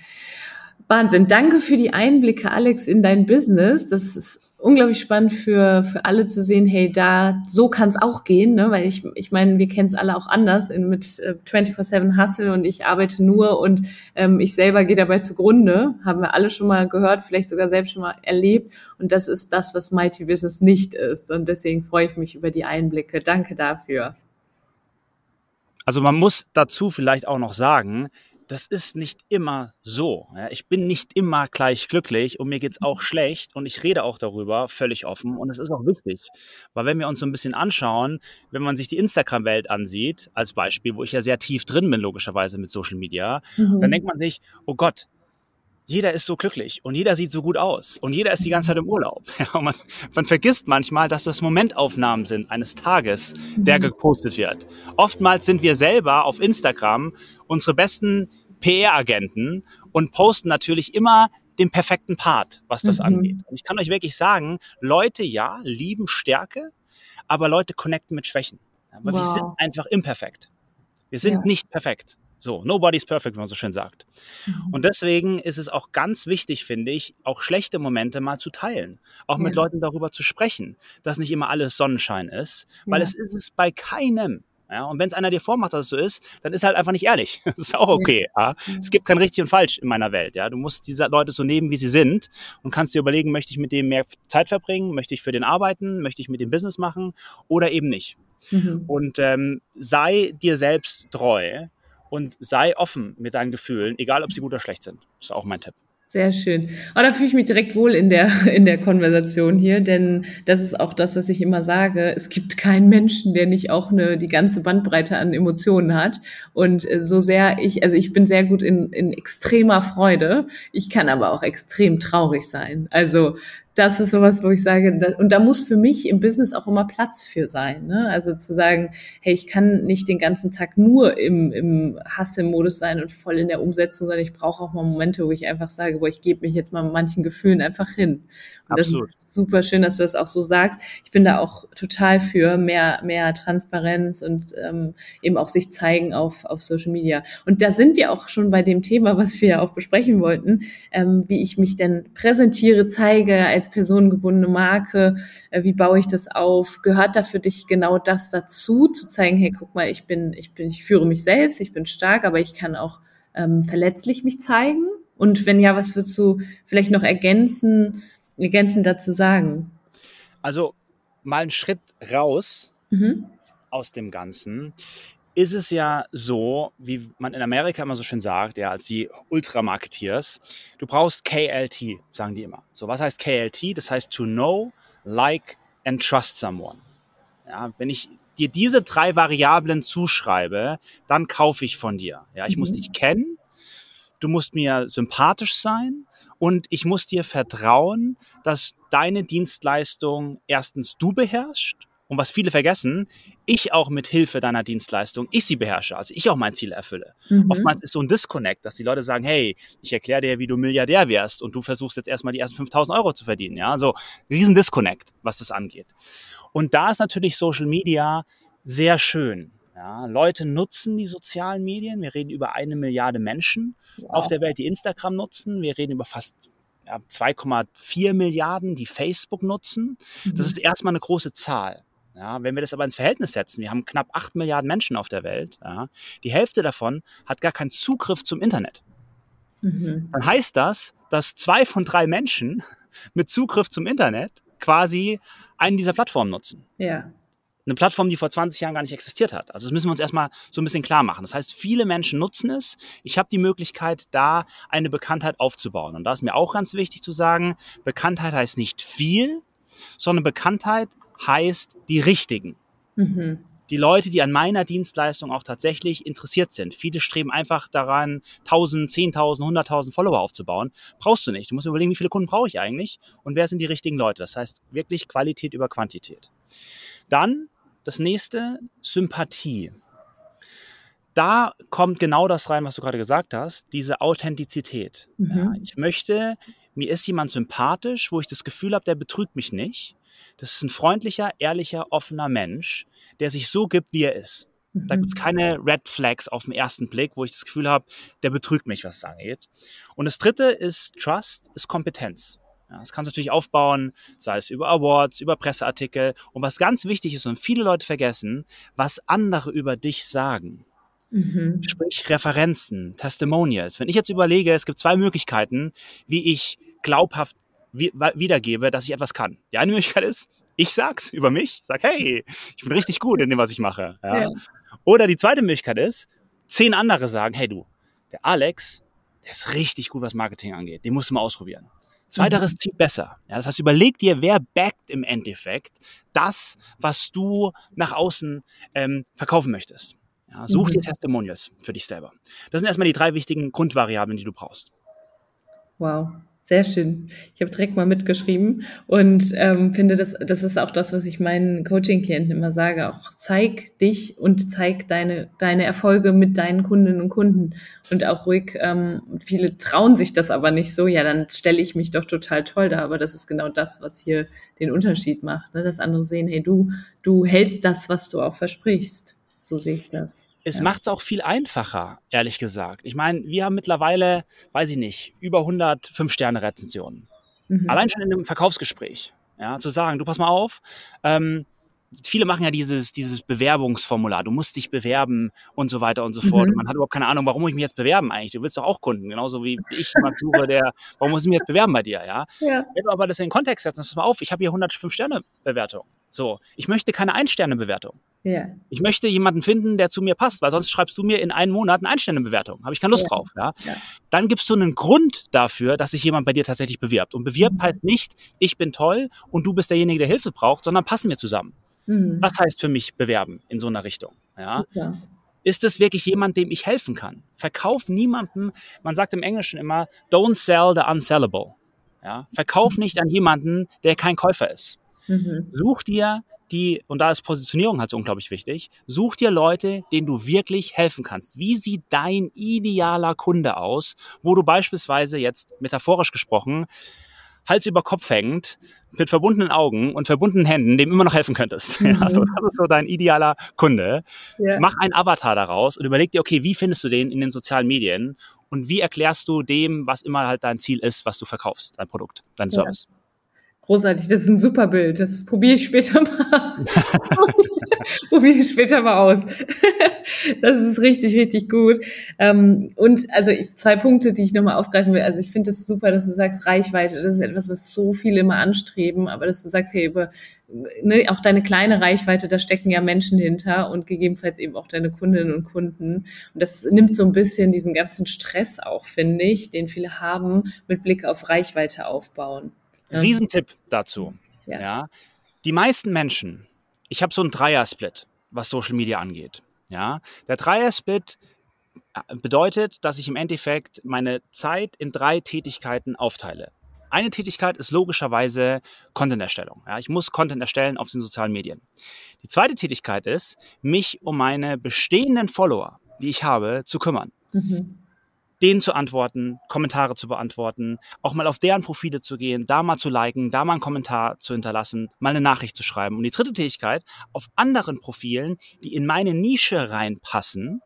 Wahnsinn. Danke für die Einblicke, Alex, in dein Business. Das ist unglaublich spannend für, für alle zu sehen, hey, da, so kann es auch gehen, ne? weil ich, ich meine, wir kennen es alle auch anders in, mit äh, 24-7 Hustle und ich arbeite nur und ähm, ich selber gehe dabei zugrunde, haben wir alle schon mal gehört, vielleicht sogar selbst schon mal erlebt und das ist das, was Mighty Business nicht ist und deswegen freue ich mich über die Einblicke. Danke dafür. Also man muss dazu vielleicht auch noch sagen, das ist nicht immer so. Ich bin nicht immer gleich glücklich und mir geht es auch mhm. schlecht und ich rede auch darüber völlig offen und es ist auch wichtig. Weil wenn wir uns so ein bisschen anschauen, wenn man sich die Instagram-Welt ansieht, als Beispiel, wo ich ja sehr tief drin bin, logischerweise mit Social Media, mhm. dann denkt man sich, oh Gott, jeder ist so glücklich und jeder sieht so gut aus und jeder ist die ganze Zeit im Urlaub. [LAUGHS] Ja, man, man, vergisst manchmal, dass das Momentaufnahmen sind eines Tages, der mhm. gepostet wird. Oftmals sind wir selber auf Instagram unsere besten PR-Agenten und posten natürlich immer den perfekten Part, was das mhm. angeht. Und ich kann euch wirklich sagen, Leute, ja, lieben Stärke, aber Leute connecten mit Schwächen. Aber wow. wir sind einfach imperfekt. Wir sind ja. nicht perfekt. So, nobody's perfect, wie man so schön sagt. Mhm. Und deswegen ist es auch ganz wichtig, finde ich, auch schlechte Momente mal zu teilen. Auch ja. mit Leuten darüber zu sprechen, dass nicht immer alles Sonnenschein ist, weil ja. es ist es bei keinem. Ja, und wenn es einer dir vormacht, dass es so ist, dann ist er halt einfach nicht ehrlich. [LAUGHS] Das ist auch okay. Ja. ja. Es gibt kein richtig und falsch in meiner Welt. Ja. Du musst diese Leute so nehmen, wie sie sind und kannst dir überlegen, möchte ich mit dem mehr Zeit verbringen, möchte ich für den arbeiten, möchte ich mit dem Business machen oder eben nicht. Mhm. Und ähm, sei dir selbst treu und sei offen mit deinen Gefühlen, egal ob sie gut oder schlecht sind. Das ist auch mein Tipp. Sehr schön. Oh, da fühle ich mich direkt wohl in der, [LAUGHS] in der Konversation hier, denn das ist auch das, was ich immer sage. Es gibt keinen Menschen, der nicht auch eine, die ganze Bandbreite an Emotionen hat. Und äh, so sehr ich, also ich bin sehr gut in, in extremer Freude. Ich kann aber auch extrem traurig sein. Also das ist sowas, wo ich sage, und da muss für mich im Business auch immer Platz für sein. Ne? Also zu sagen, hey, ich kann nicht den ganzen Tag nur im, im Hasse-Modus sein und voll in der Umsetzung, sondern ich brauche auch mal Momente, wo ich einfach sage, wo ich gebe mich jetzt mal manchen Gefühlen einfach hin. Und Absolut. das ist super schön, dass du das auch so sagst. Ich bin da auch total für mehr, mehr Transparenz und ähm, eben auch sich zeigen auf, auf Social Media. Und da sind wir auch schon bei dem Thema, was wir ja auch besprechen wollten, ähm, wie ich mich denn präsentiere, zeige als personengebundene Marke? Äh, wie baue ich das auf? Gehört da für dich genau das dazu, zu zeigen, hey, guck mal, ich bin, ich bin, ich führe mich selbst, ich bin stark, aber ich kann auch ähm, verletzlich mich zeigen? Und wenn ja, was würdest du vielleicht noch ergänzen, ergänzend dazu sagen? Also mal einen Schritt raus mhm. aus dem Ganzen ist es ja so, wie man in Amerika immer so schön sagt, ja, als die Ultramarketeers, du brauchst KLT, sagen die immer. So, was heißt KLT? Das heißt to know, like and trust someone. Ja, wenn ich dir diese drei Variablen zuschreibe, dann kaufe ich von dir. Ja, ich mhm. muss dich kennen, du musst mir sympathisch sein und ich muss dir vertrauen, dass deine Dienstleistung erstens du beherrschst und was viele vergessen, ich auch mit Hilfe deiner Dienstleistung, ich sie beherrsche, also ich auch mein Ziel erfülle. Mhm. Oftmals ist so ein Disconnect, dass die Leute sagen, hey, ich erkläre dir, wie du Milliardär wärst und du versuchst jetzt erstmal die ersten 5000 Euro zu verdienen. Ja, so riesen Disconnect, was das angeht. Und da ist natürlich Social Media sehr schön. Ja, Leute nutzen die sozialen Medien. Wir reden über eine Milliarde Menschen ja. auf der Welt, die Instagram nutzen. Wir reden über fast ja, 2,4 Milliarden, die Facebook nutzen. Mhm. Das ist erstmal eine große Zahl. Ja, wenn wir das aber ins Verhältnis setzen, wir haben knapp 8 Milliarden Menschen auf der Welt, ja, die Hälfte davon hat gar keinen Zugriff zum Internet. Mhm. Dann heißt das, dass zwei von drei Menschen [LAUGHS] mit Zugriff zum Internet quasi einen dieser Plattformen nutzen. Ja. Eine Plattform, die vor 20 Jahren gar nicht existiert hat. Also das müssen wir uns erstmal so ein bisschen klar machen. Das heißt, viele Menschen nutzen es. Ich habe die Möglichkeit, da eine Bekanntheit aufzubauen. Und da ist mir auch ganz wichtig zu sagen, Bekanntheit heißt nicht viel, sondern Bekanntheit heißt die richtigen. Mhm. Die Leute, die an meiner Dienstleistung auch tatsächlich interessiert sind. Viele streben einfach daran, 1000, 10.000, 100.000 Follower aufzubauen. Brauchst du nicht. Du musst überlegen, wie viele Kunden brauche ich eigentlich und wer sind die richtigen Leute. Das heißt wirklich Qualität über Quantität. Dann das nächste, Sympathie. Da kommt genau das rein, was du gerade gesagt hast, diese Authentizität. Mhm. Ja, ich möchte, mir ist jemand sympathisch, wo ich das Gefühl habe, der betrügt mich nicht. Das ist ein freundlicher, ehrlicher, offener Mensch, der sich so gibt, wie er ist. Mhm. Da gibt es keine Red Flags auf den ersten Blick, wo ich das Gefühl habe, der betrügt mich, was es angeht. Und das dritte ist Trust, ist Kompetenz. Ja, das kannst du natürlich aufbauen, sei es über Awards, über Presseartikel. Und was ganz wichtig ist und viele Leute vergessen, was andere über dich sagen. Mhm. Sprich Referenzen, Testimonials. Wenn ich jetzt überlege, es gibt zwei Möglichkeiten, wie ich glaubhaft wiedergebe, dass ich etwas kann. Die eine Möglichkeit ist, ich sag's über mich, sag, hey, ich bin richtig gut in dem, was ich mache. Ja. Ja. Oder die zweite Möglichkeit ist, zehn andere sagen, hey du, der Alex, der ist richtig gut, was Marketing angeht. Den musst du mal ausprobieren. Zweiteres mhm. zieht besser. Ja, das heißt, überleg dir, wer backt im Endeffekt das, was du nach außen ähm, verkaufen möchtest. Ja, such mhm. dir Testimonials für dich selber. Das sind erstmal die drei wichtigen Grundvariablen, die du brauchst. Wow. Sehr schön. Ich habe direkt mal mitgeschrieben und ähm, finde, das, das ist auch das, was ich meinen Coaching-Klienten immer sage. Auch zeig dich und zeig deine, deine Erfolge mit deinen Kundinnen und Kunden. Und auch ruhig, ähm, viele trauen sich das aber nicht so. Ja, dann stelle ich mich doch total toll da. Aber das ist genau das, was hier den Unterschied macht. Ne? Dass andere sehen, hey, du, du hältst das, was du auch versprichst. So sehe ich das es ja. macht es auch viel einfacher, ehrlich gesagt. Ich meine, wir haben mittlerweile, weiß ich nicht, über 100 Fünf-Sterne-Rezensionen. Mhm. Allein schon in einem Verkaufsgespräch. Ja, zu sagen, du pass mal auf, ähm, viele machen ja dieses, dieses Bewerbungsformular, du musst dich bewerben und so weiter und so fort. Mhm. Und man hat überhaupt keine Ahnung, warum muss ich mich jetzt bewerben eigentlich? Du willst doch auch Kunden, genauso wie [LAUGHS] ich jemand suche, der, warum muss ich mich jetzt bewerben bei dir, ja? ja. Wenn du aber das in den Kontext setzt, pass mal auf, ich habe hier 105 Sterne Bewertung. So, ich möchte keine Ein-Sterne-Bewertung. Ja. Ich möchte jemanden finden, der zu mir passt, weil sonst schreibst du mir in einem Monat eine Ein-Sterne-Bewertung. Habe ich keine Lust ja. drauf. Ja? ja? Dann gibst du einen Grund dafür, dass sich jemand bei dir tatsächlich bewirbt. Und bewirbt mhm. heißt nicht, ich bin toll und du bist derjenige, der Hilfe braucht, sondern passen wir zusammen. Mhm. Was heißt für mich bewerben in so einer Richtung? Ja? Super. Ist es wirklich jemand, dem ich helfen kann? Verkauf niemandem, man sagt im Englischen immer, don't sell the unsellable. Ja? Verkauf nicht an jemanden, der kein Käufer ist. Mhm. Such dir die, und da ist Positionierung halt so unglaublich wichtig, such dir Leute, denen du wirklich helfen kannst. Wie sieht dein idealer Kunde aus, wo du beispielsweise jetzt metaphorisch gesprochen Hals über Kopf hängend, mit verbundenen Augen und verbundenen Händen, dem immer noch helfen könntest. [LAUGHS] Mhm. Also das ist so dein idealer Kunde. Ja. Mach einen Avatar daraus und überleg dir, okay, wie findest du den in den sozialen Medien und wie erklärst du dem, was immer halt dein Ziel ist, was du verkaufst, dein Produkt, dein Service. Ja. Großartig, das ist ein super Bild. Das probiere ich später mal. [LAUGHS] probiere ich später mal aus. das ist richtig, richtig gut. Ähm, und also zwei Punkte, die ich nochmal aufgreifen will. Also ich finde es super, dass du sagst, Reichweite, das ist etwas, was so viele immer anstreben, aber dass du sagst, hey, über ne, auch deine kleine Reichweite, da stecken ja Menschen hinter und gegebenenfalls eben auch deine Kundinnen und Kunden. Und das nimmt so ein bisschen diesen ganzen Stress auch, finde ich, den viele haben, mit Blick auf Reichweite aufbauen. Riesentipp dazu. Ja. ja. Die meisten Menschen, ich habe so einen Dreier-Split, was Social Media angeht. Ja. Der Dreier-Split äh, bedeutet, dass ich im Endeffekt meine Zeit in drei Tätigkeiten aufteile. Eine Tätigkeit ist logischerweise Content-Erstellung. Ja, ich muss Content erstellen auf den sozialen Medien. Die zweite Tätigkeit ist, mich um meine bestehenden Follower, die ich habe, zu kümmern. Mhm denen zu antworten, Kommentare zu beantworten, auch mal auf deren Profile zu gehen, da mal zu liken, da mal einen Kommentar zu hinterlassen, mal eine Nachricht zu schreiben. Und die dritte Tätigkeit, auf anderen Profilen, die in meine Nische reinpassen,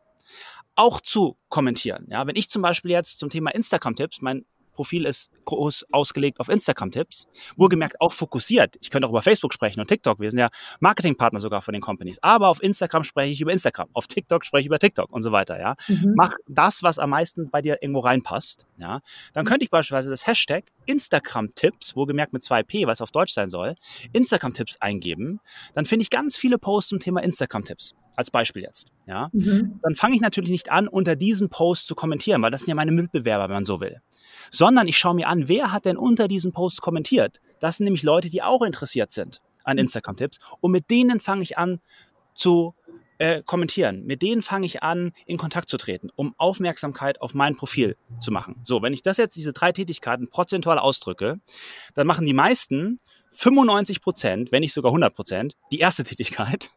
auch zu kommentieren. Ja, wenn ich zum Beispiel jetzt zum Thema Instagram-Tipps, mein Profil ist groß ausgelegt auf Instagram-Tipps. Wohlgemerkt auch fokussiert. Ich könnte auch über Facebook sprechen und TikTok. Wir sind ja Marketingpartner sogar von den Companies. Aber auf Instagram spreche ich über Instagram. Auf TikTok spreche ich über TikTok und so weiter, ja. Mhm. Mach das, was am meisten bei dir irgendwo reinpasst, ja. Dann könnte ich beispielsweise das Hashtag Instagram-Tipps, wohlgemerkt mit 2P, weil es auf Deutsch sein soll, Instagram-Tipps eingeben. Dann finde ich ganz viele Posts zum Thema Instagram-Tipps als Beispiel jetzt, ja, mhm. dann fange ich natürlich nicht an, unter diesen Post zu kommentieren, weil das sind ja meine Mitbewerber, wenn man so will sondern ich schaue mir an, wer hat denn unter diesem Post kommentiert. Das sind nämlich Leute, die auch interessiert sind an Instagram-Tipps und mit denen fange ich an zu äh, kommentieren. Mit denen fange ich an, in Kontakt zu treten, um Aufmerksamkeit auf mein Profil zu machen. So, wenn ich das jetzt, diese drei Tätigkeiten prozentual ausdrücke, dann machen die meisten 95 Prozent, wenn nicht sogar 100 Prozent, die erste Tätigkeit,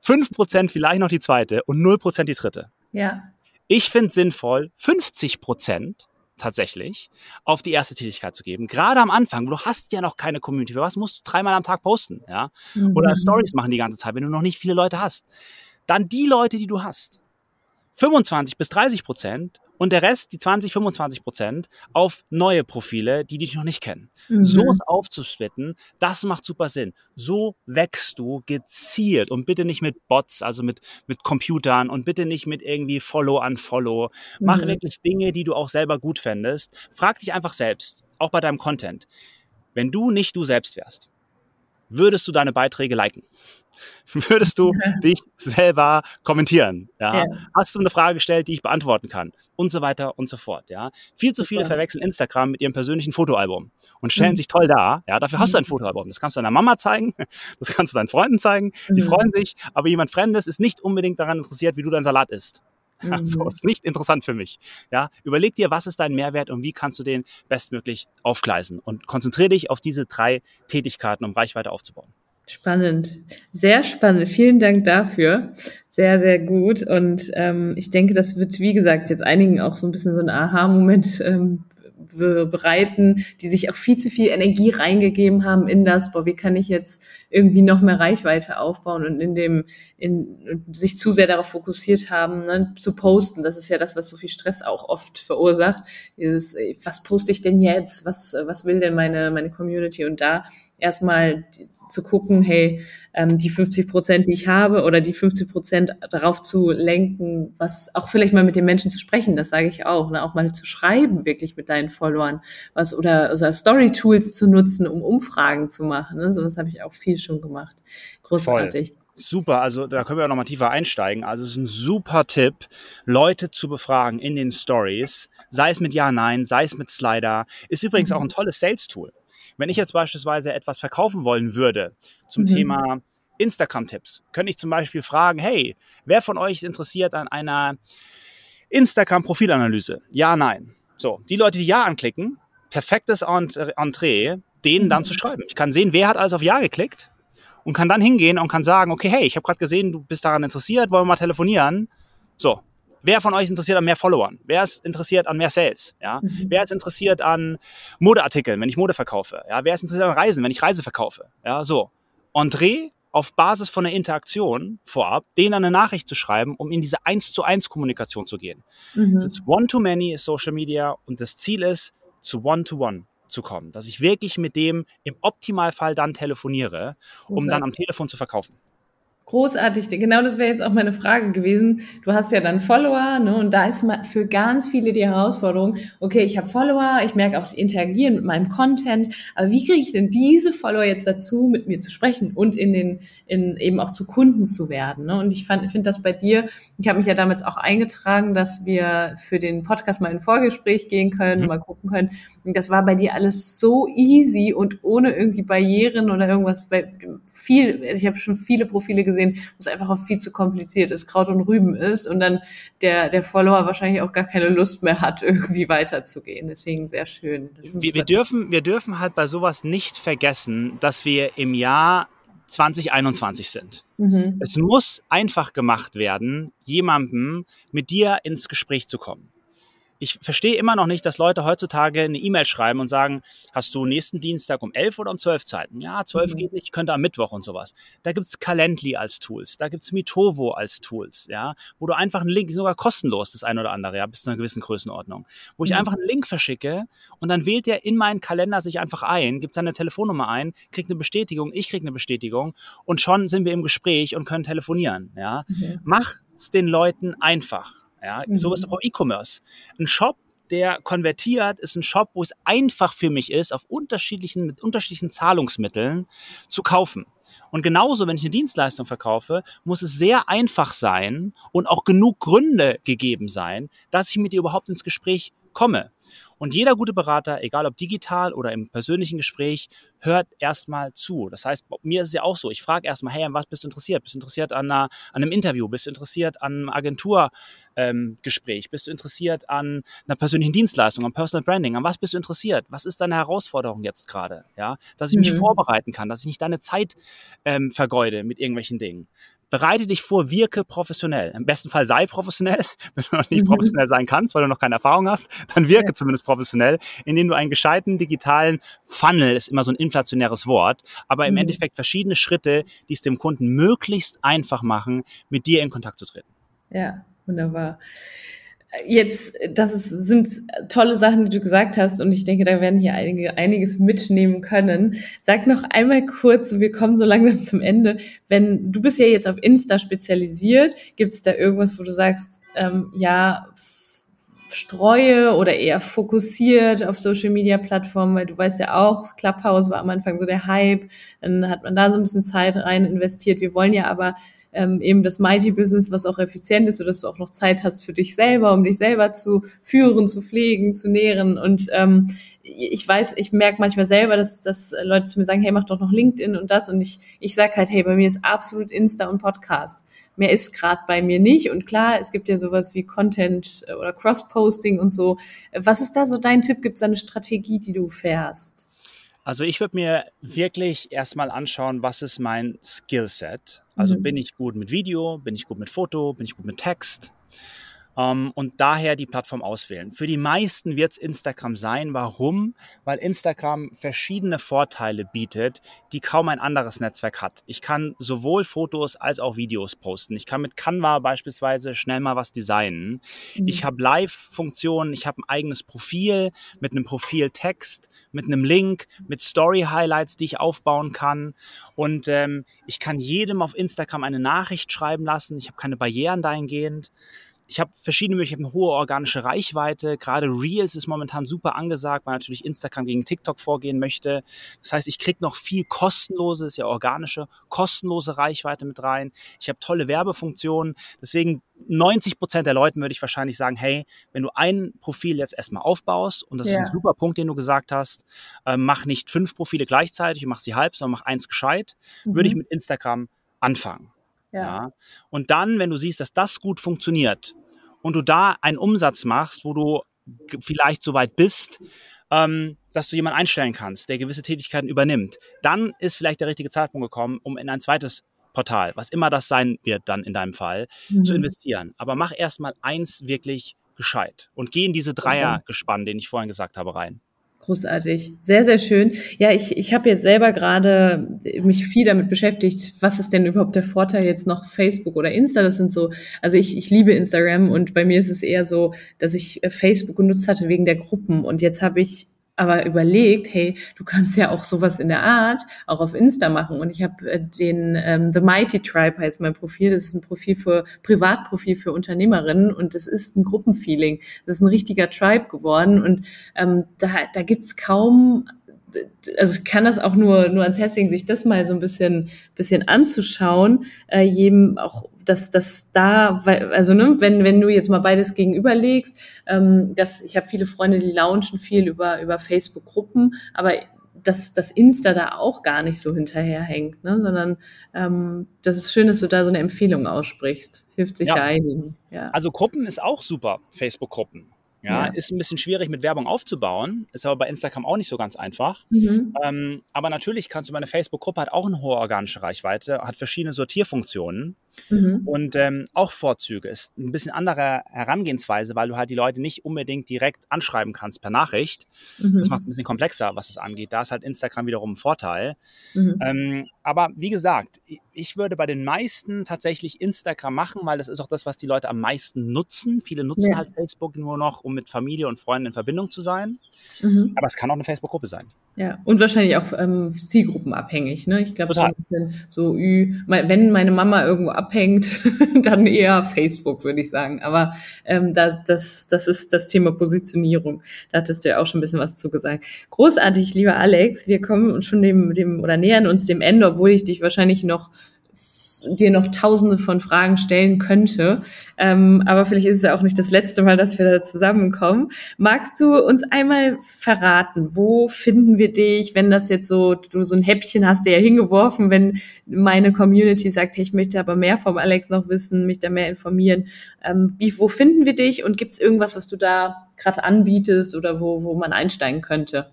5 Prozent vielleicht noch die zweite und 0 Prozent die dritte. Ja. Ich finde sinnvoll, 50 Prozent tatsächlich auf die erste Tätigkeit zu geben. Gerade am Anfang, du hast ja noch keine Community. Für was musst du dreimal am Tag posten, ja? Mhm. Oder Stories machen die ganze Zeit, wenn du noch nicht viele Leute hast. Dann die Leute, die du hast. 25 bis 30 Prozent und der Rest, die 20, 25 Prozent, auf neue Profile, die dich noch nicht kennen. Mhm. So es aufzusplitten, das macht super Sinn. So wächst du gezielt und bitte nicht mit Bots, also mit, mit Computern und bitte nicht mit irgendwie Follow an Follow. Mach mhm. wirklich Dinge, die du auch selber gut fändest. Frag dich einfach selbst, auch bei deinem Content. Wenn du nicht du selbst wärst, würdest du deine Beiträge liken? [LAUGHS] Würdest du [LAUGHS] dich selber kommentieren? Ja? ja? Hast du eine Frage gestellt, die ich beantworten kann? Und so weiter und so fort. Ja? Viel zu viele verwechseln Instagram mit ihrem persönlichen Fotoalbum und stellen mhm. sich toll dar. Ja? Dafür hast du ein mhm. Fotoalbum. Das kannst du deiner Mama zeigen, [LAUGHS] das kannst du deinen Freunden zeigen. Die mhm. freuen sich, aber jemand Fremdes ist nicht unbedingt daran interessiert, wie du deinen Salat isst. [LAUGHS] Mhm. So ist nicht interessant für mich. Ja, überleg dir, was ist dein Mehrwert und wie kannst du den bestmöglich aufgleisen und konzentriere dich auf diese drei Tätigkeiten, um Reichweite aufzubauen. Spannend, sehr spannend. Vielen Dank dafür. Sehr, sehr gut. Und ähm, ich denke, das wird, wie gesagt, jetzt einigen auch so ein bisschen so ein Aha-Moment ähm, bereiten, die sich auch viel zu viel Energie reingegeben haben in das, boah, wie kann ich jetzt irgendwie noch mehr Reichweite aufbauen und in dem, in, sich zu sehr darauf fokussiert haben, ne, zu posten. Das ist ja das, was so viel Stress auch oft verursacht. Dieses, was poste ich denn jetzt? Was, was will denn meine, meine Community? Und da erstmal zu gucken, hey, ähm, die 50 Prozent, die ich habe, oder die 50 Prozent darauf zu lenken, was auch vielleicht mal mit den Menschen zu sprechen, das sage ich auch, ne? auch mal zu schreiben, wirklich mit deinen Followern, was oder, oder Story-Tools zu nutzen, um Umfragen zu machen. Ne? So was habe ich auch viel schon gemacht. Großartig. Voll. Super, also da können wir auch noch mal tiefer einsteigen. Also es ist ein super Tipp, Leute zu befragen in den Stories, sei es mit Ja, Nein, sei es mit Slider. Ist übrigens mhm. auch ein tolles Sales-Tool. Wenn ich jetzt beispielsweise etwas verkaufen wollen würde zum mhm. Thema Instagram-Tipps, könnte ich zum Beispiel fragen, hey, wer von euch ist interessiert an einer Instagram-Profilanalyse? Ja, nein. So, die Leute, die Ja anklicken, perfektes Entree, denen dann zu schreiben. Ich kann sehen, wer hat alles auf Ja geklickt und kann dann hingehen und kann sagen, okay, hey, ich habe gerade gesehen, du bist daran interessiert, wollen wir mal telefonieren? So, wer von euch ist interessiert an mehr Followern? Wer ist interessiert an mehr Sales? Ja? Mhm. Wer ist interessiert an Modeartikeln, wenn ich Mode verkaufe? Ja? Wer ist interessiert an Reisen, wenn ich Reise verkaufe? Ja, so. Entree auf Basis von einer Interaktion vorab, denen eine Nachricht zu schreiben, um in diese eins zu eins Kommunikation zu gehen. Mhm. One-to-Many ist Social Media und das Ziel ist, zu One-to-One. -one zu kommen, dass ich wirklich mit dem im Optimalfall dann telefoniere, um dann am Telefon zu verkaufen. Großartig, genau das wäre jetzt auch meine Frage gewesen. Du hast ja dann Follower, ne? Und da ist für ganz viele die Herausforderung, okay, ich habe Follower, ich merke auch, die interagieren mit meinem Content, aber wie kriege ich denn diese Follower jetzt dazu, mit mir zu sprechen und in den, in eben auch zu Kunden zu werden? Ne? Und ich finde das bei dir, ich habe mich ja damals auch eingetragen, dass wir für den Podcast mal in ein Vorgespräch gehen können, mhm. mal gucken können. Und das war bei dir alles so easy und ohne irgendwie Barrieren oder irgendwas. Viel, also ich habe schon viele Profile gesehen, gesehen, wo es einfach auch viel zu kompliziert ist, Kraut und Rüben ist und dann der, der Follower wahrscheinlich auch gar keine Lust mehr hat, [LAUGHS] irgendwie weiterzugehen. Deswegen sehr schön. Wir, wir, dürfen, wir dürfen halt bei sowas nicht vergessen, dass wir im Jahr 2021 sind. Mhm. Es muss einfach gemacht werden, jemandem mit dir ins Gespräch zu kommen ich verstehe immer noch nicht, dass Leute heutzutage eine E-Mail schreiben und sagen, hast du nächsten Dienstag um 11 oder um 12 Zeiten? Ja, 12 mhm. geht nicht, ich könnte am Mittwoch und sowas. Da gibt's Calendly als Tools, da gibt's Mitovo als Tools, ja, wo du einfach einen Link, sogar kostenlos das eine oder andere, ja, bis zu einer gewissen Größenordnung, wo ich mhm. einfach einen Link verschicke und dann wählt der in meinen Kalender sich einfach ein, gibt seine Telefonnummer ein, kriegt eine Bestätigung, ich krieg eine Bestätigung und schon sind wir im Gespräch und können telefonieren, ja. Mhm. Mach es den Leuten einfach. Ja, mhm. sowas auch E-Commerce. Ein Shop, der konvertiert, ist ein Shop, wo es einfach für mich ist, auf unterschiedlichen, mit unterschiedlichen Zahlungsmitteln zu kaufen. Und genauso, wenn ich eine Dienstleistung verkaufe, muss es sehr einfach sein und auch genug Gründe gegeben sein, dass ich mit dir überhaupt ins Gespräch komme. Und jeder gute Berater, egal ob digital oder im persönlichen Gespräch, hört erstmal zu. Das heißt, mir ist es ja auch so, ich frage erstmal, hey, an was bist du interessiert? Bist du interessiert an, einer, an einem Interview? Bist du interessiert an einem Agenturgespräch? Ähm, bist du interessiert an einer persönlichen Dienstleistung, an Personal Branding? An was bist du interessiert? Was ist deine Herausforderung jetzt gerade? Ja, dass ich mich mhm. vorbereiten kann, dass ich nicht deine Zeit ähm, vergeude mit irgendwelchen Dingen bereite dich vor, wirke professionell. Im besten Fall sei professionell. [LAUGHS] Wenn du noch nicht mhm. professionell sein kannst, weil du noch keine Erfahrung hast, dann wirke ja. zumindest professionell, indem du einen gescheiten digitalen Funnel, ist immer so ein inflationäres Wort, aber im mhm. Endeffekt verschiedene Schritte, die es dem Kunden möglichst einfach machen, mit dir in Kontakt zu treten. Ja, wunderbar. Jetzt, das ist, sind tolle Sachen, die du gesagt hast, und ich denke, da werden hier einige einiges mitnehmen können. Sag noch einmal kurz, wir kommen so langsam zum Ende. Wenn du bist ja jetzt auf Insta spezialisiert, gibt es da irgendwas, wo du sagst, ähm, ja, streue oder eher fokussiert auf Social Media Plattformen, weil du weißt ja auch, Clubhouse war am Anfang so der Hype, dann hat man da so ein bisschen Zeit rein investiert. Wir wollen ja aber ähm, eben das Mighty Business, was auch effizient ist, sodass du auch noch Zeit hast für dich selber, um dich selber zu führen, zu pflegen, zu nähren. Und ähm, ich weiß, ich merke manchmal selber, dass, dass Leute zu mir sagen, hey, mach doch noch LinkedIn und das. Und ich, ich sag halt, hey, bei mir ist absolut Insta und Podcast. Mehr ist gerade bei mir nicht. Und klar, es gibt ja sowas wie Content oder Cross-Posting und so. Was ist da so dein Tipp? Gibt es da eine Strategie, die du fährst? Also ich würde mir wirklich erstmal anschauen, was ist mein Skillset. Also mhm. bin ich gut mit Video, bin ich gut mit Foto, bin ich gut mit Text ähm, und daher die Plattform auswählen. Für die meisten wird es Instagram sein. Warum? Weil Instagram verschiedene Vorteile bietet, die kaum ein anderes Netzwerk hat. Ich kann sowohl Fotos als auch Videos posten. Ich kann mit Canva beispielsweise schnell mal was designen. Mhm. Ich habe Live-Funktionen, ich habe ein eigenes Profil mit einem Profiltext, mit einem Link, mit Story-Highlights, die ich aufbauen kann. Und ähm, ich kann jedem auf Instagram eine Nachricht schreiben lassen. Ich habe keine Barrieren dahingehend ich habe verschiedene Möglichkeiten, hohe organische Reichweite. Gerade Reels ist momentan super angesagt, weil natürlich Instagram gegen TikTok vorgehen möchte. Das heißt, ich krieg noch viel kostenlose, ist ja organische, kostenlose Reichweite mit rein. Ich habe tolle Werbefunktionen. Deswegen 90 Prozent der Leuten würde ich wahrscheinlich sagen, hey, wenn du ein Profil jetzt erstmal aufbaust, und das ja. ist ein super Punkt, den du gesagt hast, äh, mach nicht fünf Profile gleichzeitig und mach sie halb, sondern mach eins gescheit, mhm. würde ich mit Instagram anfangen. Ja. ja. Und dann, wenn du siehst, dass das gut funktioniert und du da einen Umsatz machst, wo du vielleicht so weit bist, ähm, dass du jemanden einstellen kannst, der gewisse Tätigkeiten übernimmt, dann ist vielleicht der richtige Zeitpunkt gekommen, um in ein zweites Portal, was immer das sein wird dann in deinem Fall, mhm. zu investieren. Aber mach erstmal eins wirklich gescheit und geh in diese Dreiergespann, den ich vorhin gesagt habe, rein. Großartig. Sehr, sehr schön. Ja, ich, ich habe jetzt selber gerade mich viel damit beschäftigt, was ist denn überhaupt der Vorteil jetzt noch Facebook oder Insta? Das sind so, also ich, ich liebe Instagram und bei mir ist es eher so, dass ich Facebook genutzt hatte wegen der Gruppen und jetzt habe ich aber überlegt, hey, du kannst ja auch sowas in der Art auch auf Insta machen. Und ich habe äh, den ähm, The Mighty Tribe heißt mein Profil. Das ist ein Profil für Privatprofil für Unternehmerinnen und das ist ein Gruppenfeeling. Das ist ein richtiger Tribe geworden und ähm, da, da gibt's kaum also ich kann das auch nur nur ans Herz legen, sich das mal so ein bisschen bisschen anzuschauen, äh, jedem auch dass dass da also ne, wenn wenn du jetzt mal beides gegenüberlegst, ähm, dass ich habe viele Freunde, die launchen viel über über Facebook Gruppen, aber dass das Insta da auch gar nicht so hinterherhängt, ne, sondern ähm, das ist schön, dass du da so eine Empfehlung aussprichst. Hilft sich ja. einigen. Ja. Also Gruppen ist auch super, Facebook-Gruppen. Ja, ja, ist ein bisschen schwierig mit Werbung aufzubauen, ist aber bei Instagram auch nicht so ganz einfach. Mhm. Ähm, aber natürlich kannst du, meine Facebook-Gruppe hat auch eine hohe organische Reichweite, hat verschiedene Sortierfunktionen mhm. und ähm, auch Vorzüge. Ist ein bisschen andere Herangehensweise, weil du halt die Leute nicht unbedingt direkt anschreiben kannst per Nachricht. Mhm. Das macht es ein bisschen komplexer, was es angeht. Da ist halt Instagram wiederum ein Vorteil. Mhm. Ähm, aber wie gesagt, ich würde bei den meisten tatsächlich Instagram machen, weil das ist auch das, was die Leute am meisten nutzen. Viele nutzen ja. halt Facebook nur noch, um mit Familie und Freunden in Verbindung zu sein. Mhm. Aber es kann auch eine Facebook-Gruppe sein. Ja, und wahrscheinlich auch ähm, zielgruppenabhängig. Ne? Ich glaube, so, wenn meine Mama irgendwo abhängt, [LAUGHS] dann eher Facebook, würde ich sagen. Aber ähm, das, das, das ist das Thema Positionierung. Da hattest du ja auch schon ein bisschen was zu gesagt. Großartig, lieber Alex. Wir kommen schon dem, dem oder nähern uns dem Ende, obwohl ich dich wahrscheinlich noch dir noch tausende von Fragen stellen könnte. Ähm, aber vielleicht ist es ja auch nicht das letzte Mal, dass wir da zusammenkommen. Magst du uns einmal verraten, wo finden wir dich, wenn das jetzt so, du so ein Häppchen hast, der ja hingeworfen, wenn meine Community sagt, hey, ich möchte aber mehr vom Alex noch wissen, mich da mehr informieren. Ähm, wie, wo finden wir dich und gibt es irgendwas, was du da gerade anbietest oder wo, wo man einsteigen könnte?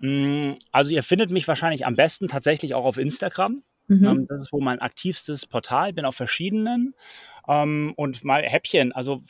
Mm, also ihr findet mich wahrscheinlich am besten tatsächlich auch auf Instagram. Mhm. Ähm, das ist wohl mein aktivstes Portal, bin auf verschiedenen ähm, und mal Häppchen. Also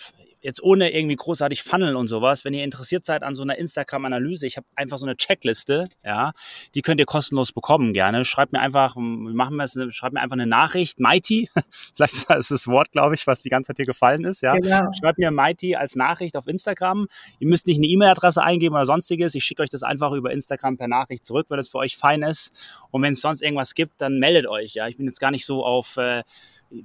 jetzt ohne irgendwie großartig Funnel und sowas, wenn ihr interessiert seid an so einer Instagram-Analyse, ich habe einfach so eine Checkliste, ja, die könnt ihr kostenlos bekommen gerne. Schreibt mir einfach, machen wir es, schreibt mir einfach eine Nachricht, Mighty, [LAUGHS] vielleicht ist das das Wort, glaube ich, was die ganze Zeit hier gefallen ist, ja. Genau. Schreibt mir Mighty als Nachricht auf Instagram. Ihr müsst nicht eine E-Mail-Adresse eingeben oder sonstiges. Ich schicke euch das einfach über Instagram per Nachricht zurück, weil das für euch fein ist. Und wenn es sonst irgendwas gibt, dann meldet euch, ja. Ich bin jetzt gar nicht so auf äh,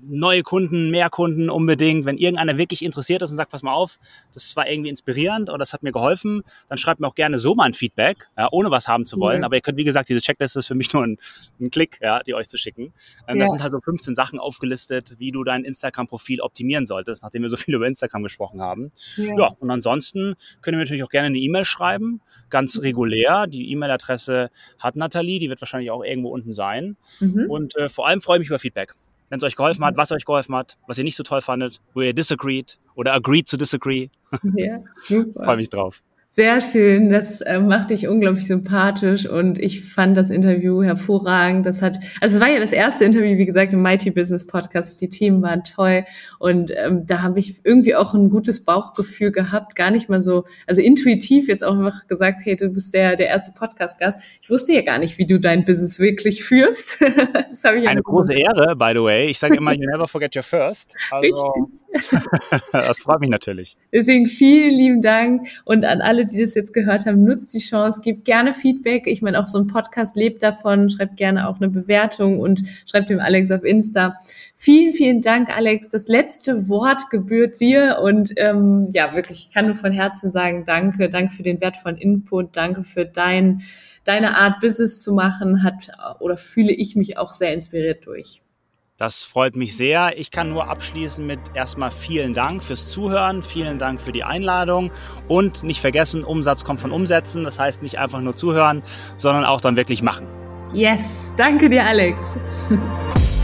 neue Kunden, mehr Kunden unbedingt. Wenn irgendeiner wirklich interessiert ist und sagt, pass mal auf, das war irgendwie inspirierend oder das hat mir geholfen, dann schreibt mir auch gerne so mal ein Feedback, ja, ohne was haben zu wollen. Mhm. Aber ihr könnt, wie gesagt, diese Checkliste ist für mich nur ein, ein Klick, ja, die euch zu schicken. Ähm, ja. Da sind halt so 15 Sachen aufgelistet, wie du dein Instagram-Profil optimieren solltest, nachdem wir so viel über Instagram gesprochen haben. Ja, ja und ansonsten können wir natürlich auch gerne eine E-Mail schreiben, ganz mhm. regulär. Die E-Mail-Adresse hat Nathalie, die wird wahrscheinlich auch irgendwo unten sein. Mhm. Und äh, vor allem freue ich mich über Feedback wenn es euch geholfen hat, was euch geholfen hat, was ihr nicht so toll fandet, wo ihr disagreed oder agreed to disagree. Ja, [LAUGHS] super. Freue mich drauf. Sehr schön, das äh, macht dich unglaublich sympathisch und ich fand das Interview hervorragend. Das hat, also es war ja das erste Interview, wie gesagt, im Mighty Business Podcast. Die Themen waren toll und ähm, da habe ich irgendwie auch ein gutes Bauchgefühl gehabt, gar nicht mal so, also intuitiv jetzt auch einfach gesagt, hey, du bist der der erste Podcast-Gast. Ich wusste ja gar nicht, wie du dein Business wirklich führst. [LAUGHS] das habe ich eine große so Ehre, by the way. Ich sage immer, you never forget your first. Also, [LAUGHS] das freut mich natürlich. Deswegen vielen lieben Dank und an alle alle, die das jetzt gehört haben, nutzt die Chance, gebt gerne Feedback. Ich meine, auch so ein Podcast lebt davon. Schreibt gerne auch eine Bewertung und schreibt dem Alex auf Insta. Vielen, vielen Dank, Alex. Das letzte Wort gebührt dir und ähm, ja, wirklich, ich kann nur von Herzen sagen, danke, danke für den wertvollen Input, danke für dein, deine Art, Business zu machen, hat oder fühle ich mich auch sehr inspiriert durch. Das freut mich sehr. Ich kann nur abschließen mit erstmal vielen Dank fürs Zuhören, vielen Dank für die Einladung und nicht vergessen, Umsatz kommt von Umsetzen. Das heißt nicht einfach nur zuhören, sondern auch dann wirklich machen. Yes, danke dir, Alex. [LAUGHS]